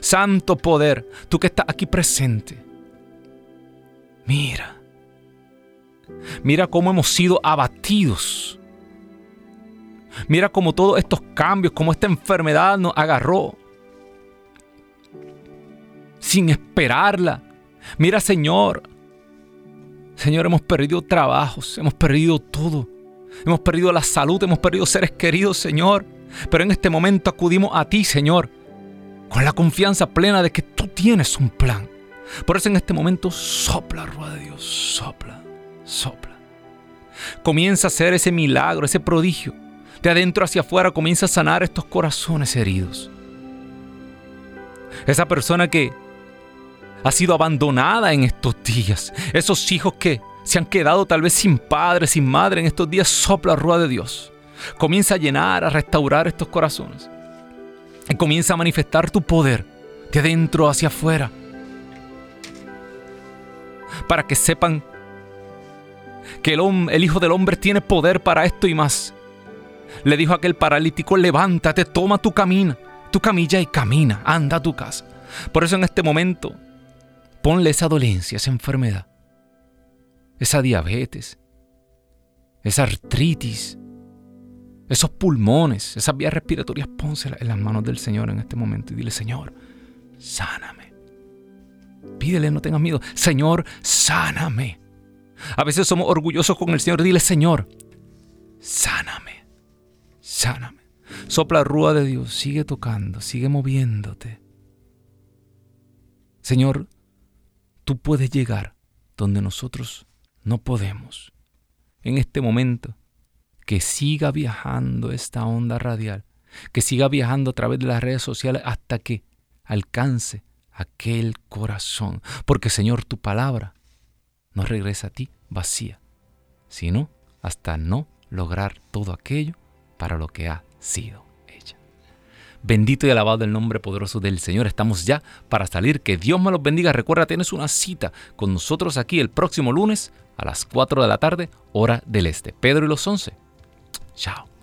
santo poder, tú que estás aquí presente. Mira, mira cómo hemos sido abatidos. Mira cómo todos estos cambios, cómo esta enfermedad nos agarró sin esperarla. Mira, Señor, Señor, hemos perdido trabajos, hemos perdido todo. Hemos perdido la salud, hemos perdido seres queridos, Señor. Pero en este momento acudimos a ti, Señor, con la confianza plena de que tú tienes un plan. Por eso en este momento sopla, rueda de Dios, sopla, sopla. Comienza a hacer ese milagro, ese prodigio. De adentro hacia afuera comienza a sanar estos corazones heridos. Esa persona que ha sido abandonada en estos días. Esos hijos que se han quedado tal vez sin padre, sin madre en estos días, sopla rueda de Dios. Comienza a llenar, a restaurar estos corazones. Comienza a manifestar tu poder de adentro hacia afuera. Para que sepan que el, el Hijo del Hombre tiene poder para esto y más. Le dijo aquel paralítico, levántate, toma tu camina, tu camilla y camina, anda a tu casa. Por eso en este momento, ponle esa dolencia, esa enfermedad, esa diabetes, esa artritis, esos pulmones, esas vías respiratorias, pónselas en las manos del Señor en este momento y dile, Señor, sáname. Pídele, no tengas miedo. Señor, sáname. A veces somos orgullosos con el Señor. Dile, Señor, sáname. Sáname. Sopla rúa de Dios. Sigue tocando. Sigue moviéndote. Señor, tú puedes llegar donde nosotros no podemos. En este momento que siga viajando esta onda radial, que siga viajando a través de las redes sociales hasta que alcance aquel corazón. Porque Señor, tu palabra no regresa a ti vacía, sino hasta no lograr todo aquello para lo que ha sido. Bendito y alabado el nombre poderoso del Señor. Estamos ya para salir. Que Dios me los bendiga. Recuerda, tienes una cita con nosotros aquí el próximo lunes a las 4 de la tarde, hora del este. Pedro y los 11 Chao.